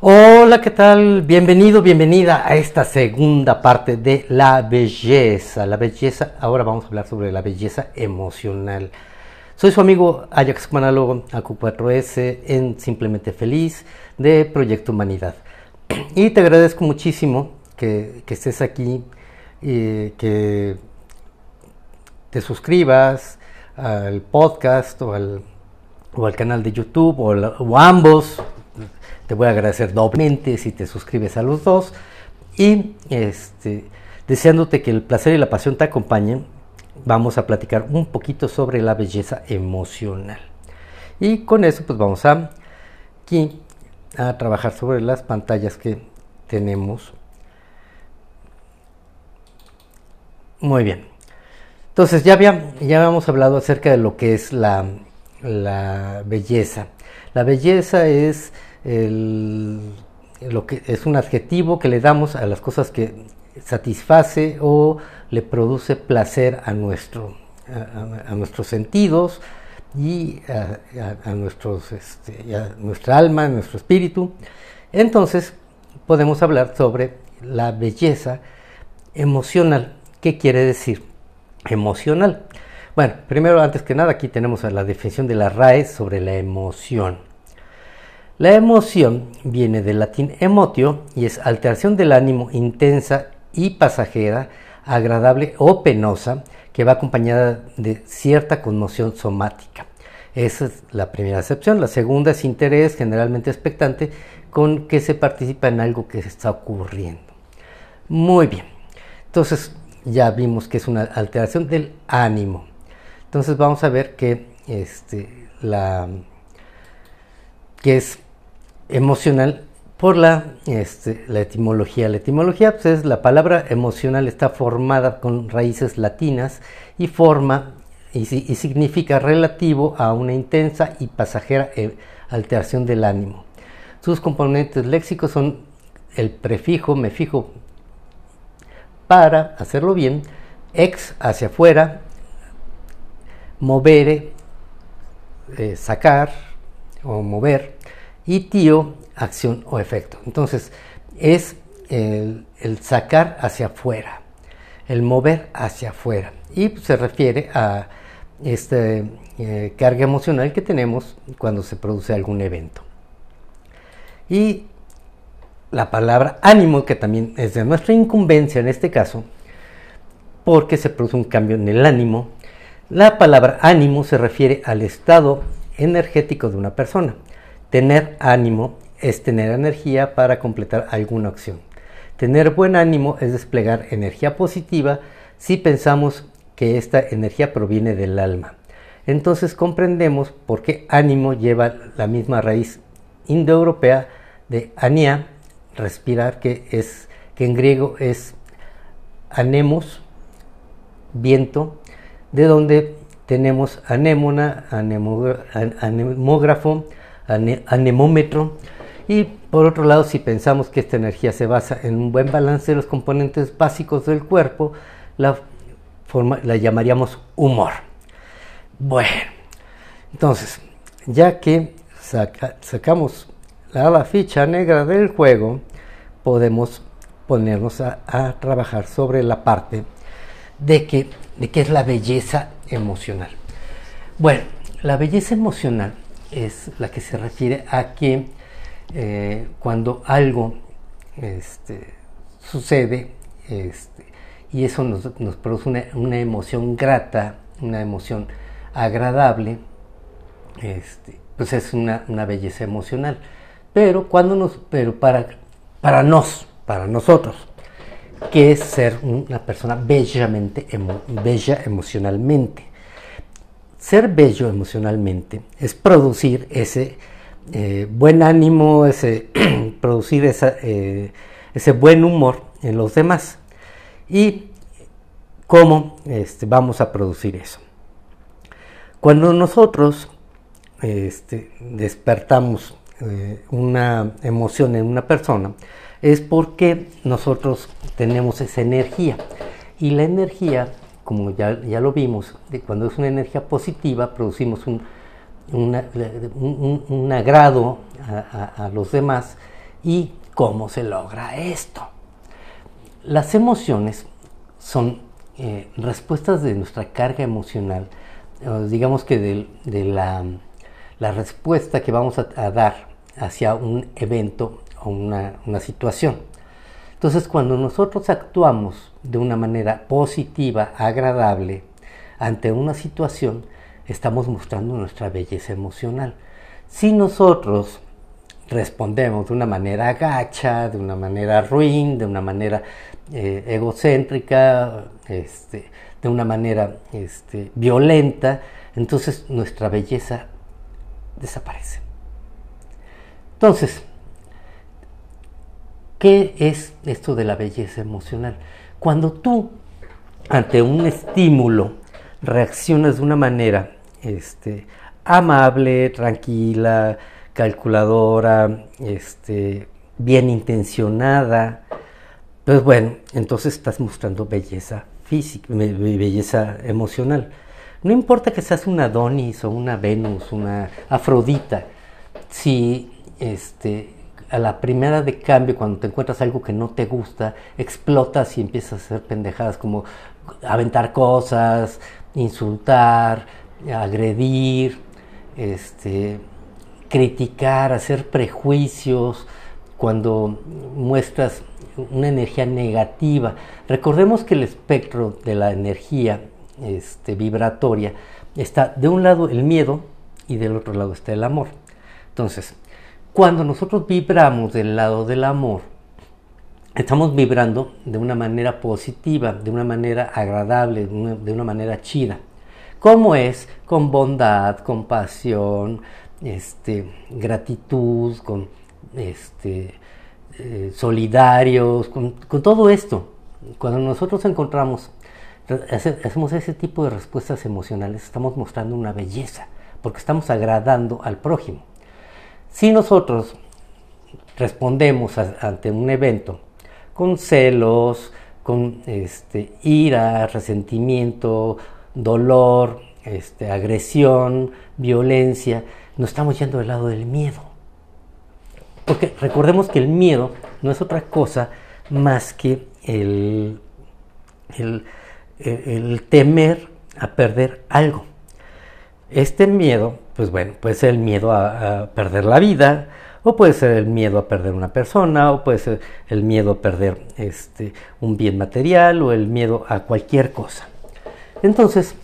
Hola, ¿qué tal? Bienvenido, bienvenida a esta segunda parte de la belleza. La belleza, ahora vamos a hablar sobre la belleza emocional. Soy su amigo Ajax Manalo AQ4S en Simplemente Feliz de Proyecto Humanidad. Y te agradezco muchísimo que, estés aquí, y que te suscribas al podcast o al, o al canal de YouTube o, o ambos te voy a agradecer doblemente si te suscribes a los dos. Y este, deseándote que el placer y la pasión te acompañen, vamos a platicar un poquito sobre la belleza emocional. Y con eso pues vamos a aquí a trabajar sobre las pantallas que tenemos. Muy bien. Entonces ya, había, ya habíamos hablado acerca de lo que es la, la belleza. La belleza es lo que es un adjetivo que le damos a las cosas que satisface o le produce placer a, nuestro, a, nuestros sentidos y a, nuestros, este, nuestra alma, a nuestro espíritu. Entonces podemos hablar sobre la belleza emocional. ¿Qué quiere decir emocional? Bueno, primero, antes que nada, aquí tenemos la definición de la RAE sobre la emoción. La emoción viene del latín emotio y es alteración del ánimo intensa y pasajera, agradable o penosa, que va acompañada de cierta conmoción somática. Esa es la primera acepción. La segunda es interés, generalmente expectante, con que se participa en algo que se está ocurriendo. Muy bien. Entonces ya vimos que es una alteración del ánimo. Entonces vamos a ver que, este, la, que es emocional por la, este, la etimología. La etimología pues, es la palabra emocional está formada con raíces latinas y forma y, significa relativo a una intensa y pasajera eh, alteración del ánimo. Sus componentes léxicos son el prefijo, me fijo para hacerlo bien, ex hacia afuera, movere, eh, sacar o mover, y tío, acción o efecto. Entonces, es el, sacar hacia afuera, el mover hacia afuera. Y se refiere a esta eh, carga emocional que tenemos cuando se produce algún evento. Y la palabra ánimo, que también es de nuestra incumbencia en este caso, porque se produce un cambio en el ánimo. La palabra ánimo se refiere al estado energético de una persona. Tener ánimo es tener energía para completar alguna acción. Tener buen ánimo es desplegar energía positiva si pensamos que esta energía proviene del alma. Entonces comprendemos por qué ánimo lleva la misma raíz indoeuropea de ania, respirar, que, es, que en griego es anemos, viento, de donde tenemos anémona, anemógrafo, anemómetro. Y por otro lado, si pensamos que esta energía se basa en un buen balance de los componentes básicos del cuerpo, la, forma, la llamaríamos humor. Bueno, entonces, ya que sacamos la, ficha negra del juego, podemos ponernos a, trabajar sobre la parte de de que es la belleza emocional. Bueno, la belleza emocional es la que se refiere a que eh, cuando algo este, sucede este, y eso nos, produce una, emoción grata, una emoción agradable, este, pues es una, belleza emocional. Pero cuando nos, pero para, para nos, para nosotros, que es ser una persona bellamente, bella emocionalmente. Ser bello emocionalmente es producir ese eh, buen ánimo, ese, producir eh, ese buen humor en los demás. ¿Y cómo este, vamos a producir eso? Cuando nosotros este, despertamos eh, una emoción en una persona, es porque nosotros tenemos esa energía. Y la energía como ya, ya lo vimos, de cuando es una energía positiva producimos un, un, agrado a, los demás ¿Y cómo se logra esto? Las emociones son eh, respuestas de nuestra carga emocional, digamos que de, la, respuesta que vamos a, dar hacia un evento o una, una situación. Entonces, cuando nosotros actuamos de una manera positiva, agradable, ante una situación, estamos mostrando nuestra belleza emocional. Si nosotros respondemos de una manera gacha, de una manera ruin, de una manera eh, egocéntrica, este, de una manera este, violenta, entonces nuestra belleza desaparece. Entonces, ¿qué es esto de la belleza emocional? Cuando tú, ante un estímulo, reaccionas de una manera este, amable, tranquila, calculadora, este, bien intencionada, pues bueno, entonces estás mostrando belleza física, belleza emocional. No importa que seas una Adonis o una Venus, una Afrodita, si este, a la primera de cambio, cuando te encuentras algo que no te gusta, explotas y empiezas a hacer pendejadas como aventar cosas, insultar, agredir, este, criticar, hacer prejuicios, cuando muestras una energía negativa. Recordemos que el espectro de la energía este, vibratoria está de un lado el miedo y del otro lado está el amor. Entonces, cuando nosotros vibramos del lado del amor, estamos vibrando de una manera positiva, de una manera agradable, de una, manera chida. ¿Cómo es? Con bondad, compasión, este, gratitud, con este, eh, solidarios, con, todo esto. Cuando nosotros encontramos, hacemos ese tipo de respuestas emocionales, estamos mostrando una belleza, porque estamos agradando al prójimo. Si nosotros respondemos ante un evento con celos, con este, ira, resentimiento, dolor, este, agresión, violencia, nos estamos yendo del lado del miedo. Porque recordemos que el miedo no es otra cosa más que el, el, temer a perder algo. Este miedo, pues bueno, puede ser el miedo a, perder la vida, o puede ser el miedo a perder una persona, o puede ser el miedo a perder este, un bien material, o el miedo a cualquier cosa. Entonces,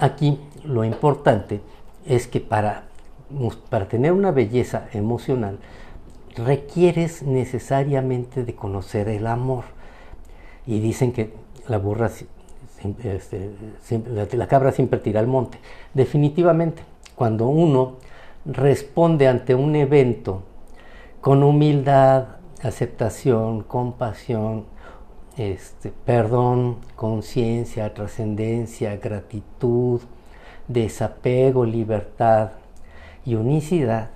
aquí lo importante es que para para tener una belleza emocional, requieres necesariamente de conocer el amor. Y dicen que la burra, este, la cabra siempre tira al monte. Definitivamente, cuando uno responde ante un evento con humildad, aceptación, compasión, este, perdón, conciencia, trascendencia, gratitud, desapego, libertad, y unicidad,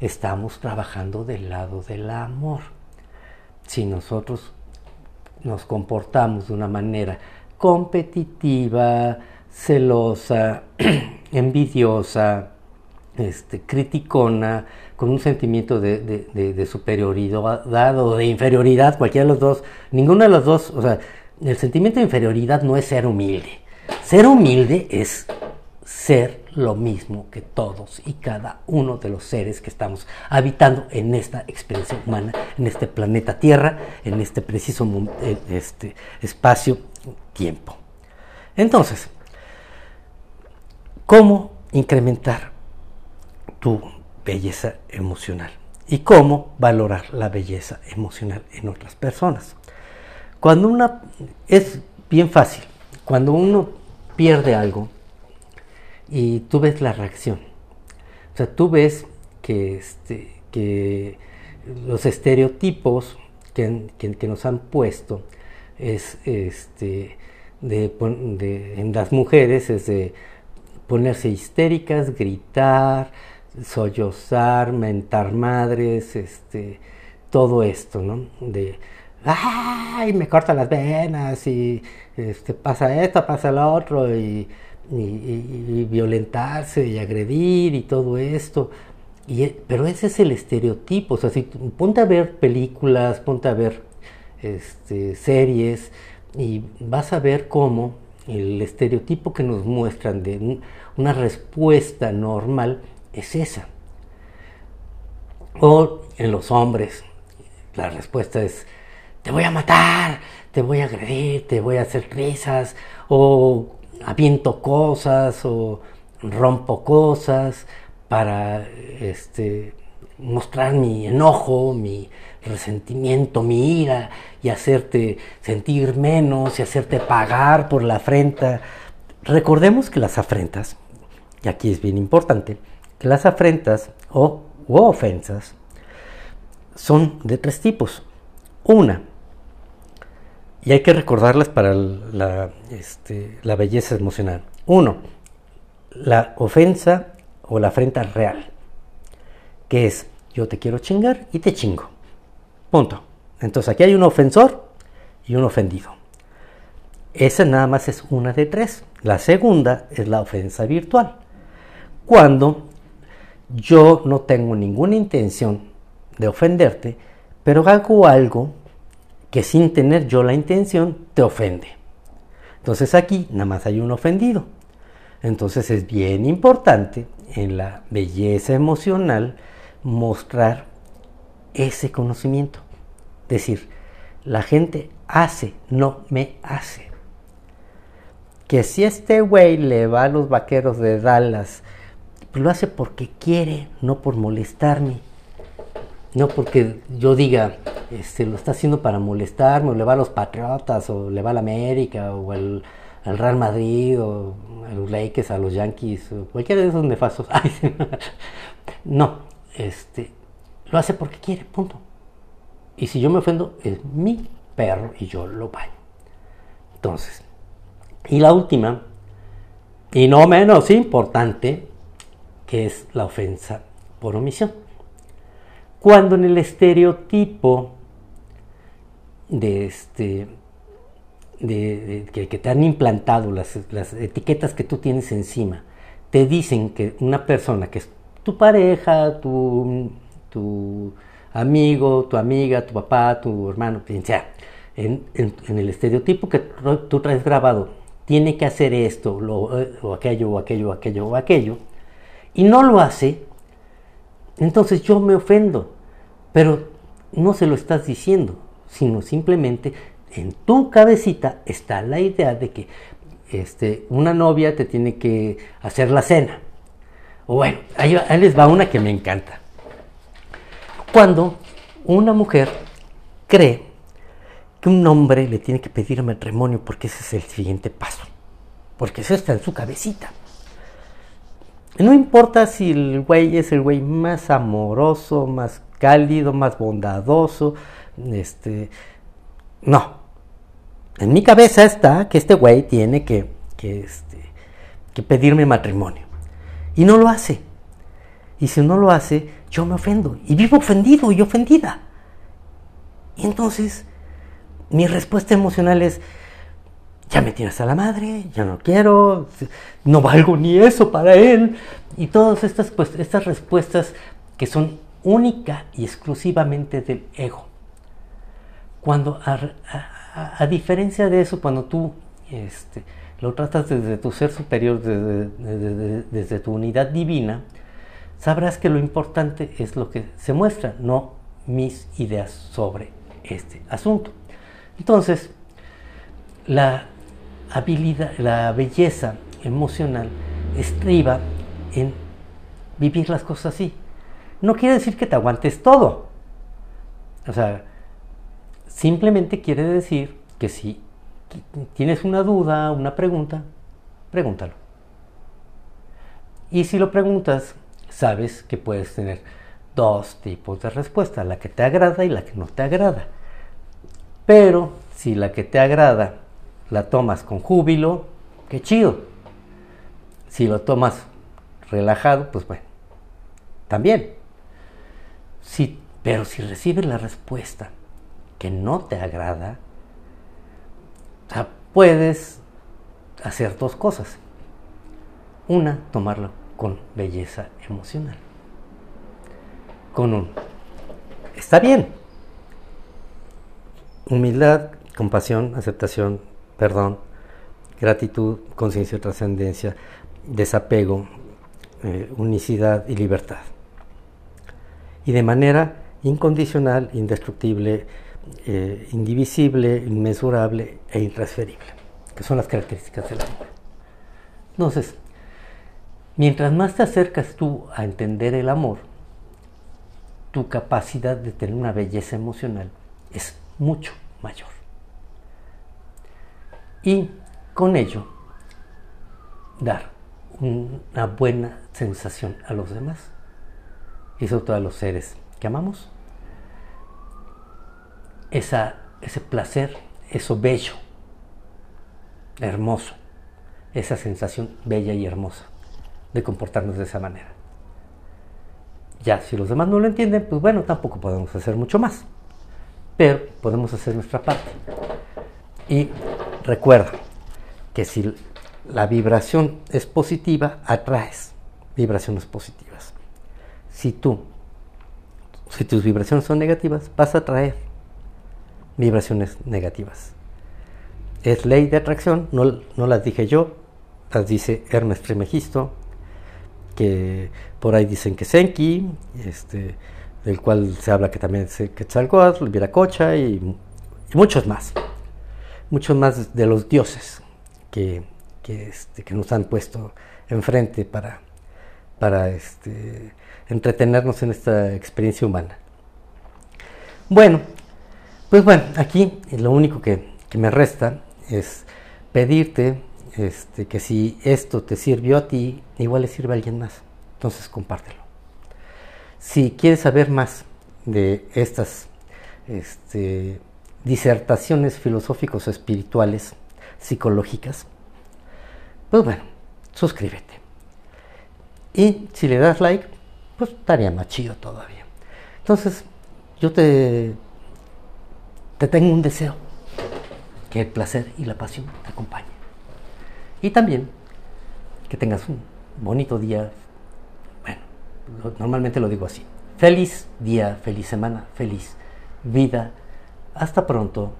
estamos trabajando del lado del amor. Si nosotros nos comportamos de una manera competitiva, celosa, envidiosa, este, criticona, con un sentimiento de, superioridad o de inferioridad, cualquiera de los dos, ninguno de los dos, o sea, el sentimiento de inferioridad no es ser humilde. Ser humilde es ser lo mismo que todos y cada uno de los seres que estamos habitando en esta experiencia humana, en este planeta Tierra, en este preciso este espacio-tiempo. Entonces, ¿cómo incrementar tu belleza emocional? ¿Y cómo valorar la belleza emocional en otras personas? Cuando una es bien fácil, cuando uno pierde algo, y tú ves la reacción. O sea, tú ves que, este, los estereotipos que, nos han puesto es este, de, en las mujeres es de ponerse histéricas, gritar, sollozar, mentar madres, este, todo esto, ¿no? De, ¡ay! Me cortan las venas y este, pasa esto, pasa lo otro y violentarse y agredir y todo esto. E, pero ese es el estereotipo. O sea, si ponte a ver películas, ponte a ver este, series y vas a ver cómo el estereotipo que nos muestran de una respuesta normal es esa. O en los hombres, la respuesta es, te voy a matar, te voy a agredir, te voy a hacer risas, o aviento cosas, o rompo cosas para este, mostrar mi enojo, mi resentimiento, mi ira y hacerte sentir menos y hacerte pagar por la afrenta. Recordemos que las afrentas, y aquí es bien importante, que las afrentas o ofensas son de tres tipos. Una, y hay que recordarlas para la, este, la belleza emocional. Uno, la ofensa o la afrenta real, que es yo te quiero chingar y te chingo. Punto. Entonces aquí hay un ofensor y un ofendido. Esa nada más es una de tres. La segunda es la ofensa virtual. Cuando yo no tengo ninguna intención de ofenderte, pero hago algo que sin tener yo la intención te ofende. Entonces aquí nada más hay un ofendido. Entonces es bien importante en la belleza emocional mostrar ese conocimiento. Decir, la gente hace, no me hace. Que si este güey le va a los vaqueros de Dallas, pues lo hace porque quiere, no por molestarme. No porque yo diga, este, lo está haciendo para molestarme, o le va a los Patriotas, o le va a la América, o al, Real Madrid, o a los Lakers, a los Yankees, o cualquiera de esos nefastos. no, este, lo hace porque quiere, punto. Y si yo me ofendo, es mi perro y yo lo baño. Entonces, y la última, y no menos importante, que es la ofensa por omisión. Cuando en el estereotipo de este de, que, te han implantado las, las, etiquetas que tú tienes encima, te dicen que una persona que es tu pareja, tu, tu amigo, tu amiga, tu papá, tu hermano, quien sea, en, el estereotipo que tú traes grabado, tiene que hacer esto, o aquello, o aquello, o aquello, o aquello, y no lo hace, entonces yo me ofendo, pero no se lo estás diciendo, sino simplemente en tu cabecita está la idea de que este, una novia te tiene que hacer la cena. O bueno, ahí, les va una que me encanta. Cuando una mujer cree que un hombre le tiene que pedir matrimonio porque ese es el siguiente paso, porque eso está en su cabecita. No importa si el güey es el güey más amoroso, más cálido, más bondadoso, este, no. En mi cabeza está que este güey tiene que, que, este, que pedirme matrimonio. Y no lo hace. Y si no lo hace, yo me ofendo. Y vivo ofendido y ofendida. Y entonces, mi respuesta emocional es, ya me tienes a la madre, ya no quiero, no valgo ni eso para él. Y todas estas, pues, estas respuestas que son única y exclusivamente del ego. Cuando, a, diferencia de eso, cuando tú este, lo tratas desde tu ser superior, desde, desde tu unidad divina, sabrás que lo importante es lo que se muestra, no mis ideas sobre este asunto. Entonces, la habilidad, la belleza emocional estriba en vivir las cosas así. No quiere decir que te aguantes todo. O sea, simplemente quiere decir que si tienes una duda, una pregunta, pregúntalo. Y si lo preguntas, sabes que puedes tener dos tipos de respuesta, la que te agrada y la que no te agrada. Pero si la que te agrada la tomas con júbilo, qué chido. Si lo tomas relajado, pues bueno, también. Si, pero si recibes la respuesta que no te agrada, puedes hacer dos cosas. Una, tomarlo con belleza emocional. con un... Está bien. Humildad, compasión, aceptación, perdón, gratitud, conciencia de trascendencia, desapego, eh, unicidad y libertad. Y de manera incondicional, indestructible, eh, indivisible, inmesurable e intransferible, que son las características del amor. Entonces, mientras más te acercas tú a entender el amor, tu capacidad de tener una belleza emocional es mucho mayor. Y con ello, dar una buena sensación a los demás y sobre todo a los seres que amamos. Esa, ese placer, eso bello, hermoso, esa sensación bella y hermosa de comportarnos de esa manera. Ya, si los demás no lo entienden, pues bueno, tampoco podemos hacer mucho más. Pero podemos hacer nuestra parte. Y recuerda que si la vibración es positiva, atraes vibraciones positivas. Si tú, si tus vibraciones son negativas, vas a atraer vibraciones negativas. Es ley de atracción, no, no las dije yo, las dice Hermes Trismegisto, que por ahí dicen que Senki, este, del cual se habla que también es Quetzalcoatl, Viracocha y, y muchos más. Muchos más de los dioses que, que, este, que nos han puesto enfrente para, para este, entretenernos en esta experiencia humana. Bueno, pues bueno, aquí lo único que, que me resta es pedirte este, que si esto te sirvió a ti, igual le sirve a alguien más. Entonces compártelo. Si quieres saber más de estas este, disertaciones filosóficos espirituales, psicológicas, pues bueno, suscríbete. Y si le das like, pues estaría más chido todavía. Entonces, yo te, te tengo un deseo, que el placer y la pasión te acompañen. Y también que tengas un bonito día. Bueno, normalmente lo digo así. Feliz día, feliz semana, feliz vida. Hasta pronto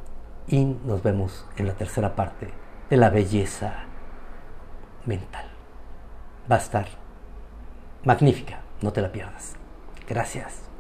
y nos vemos en la tercera parte de la belleza mental. Va a estar magnífica, no te la pierdas. Gracias.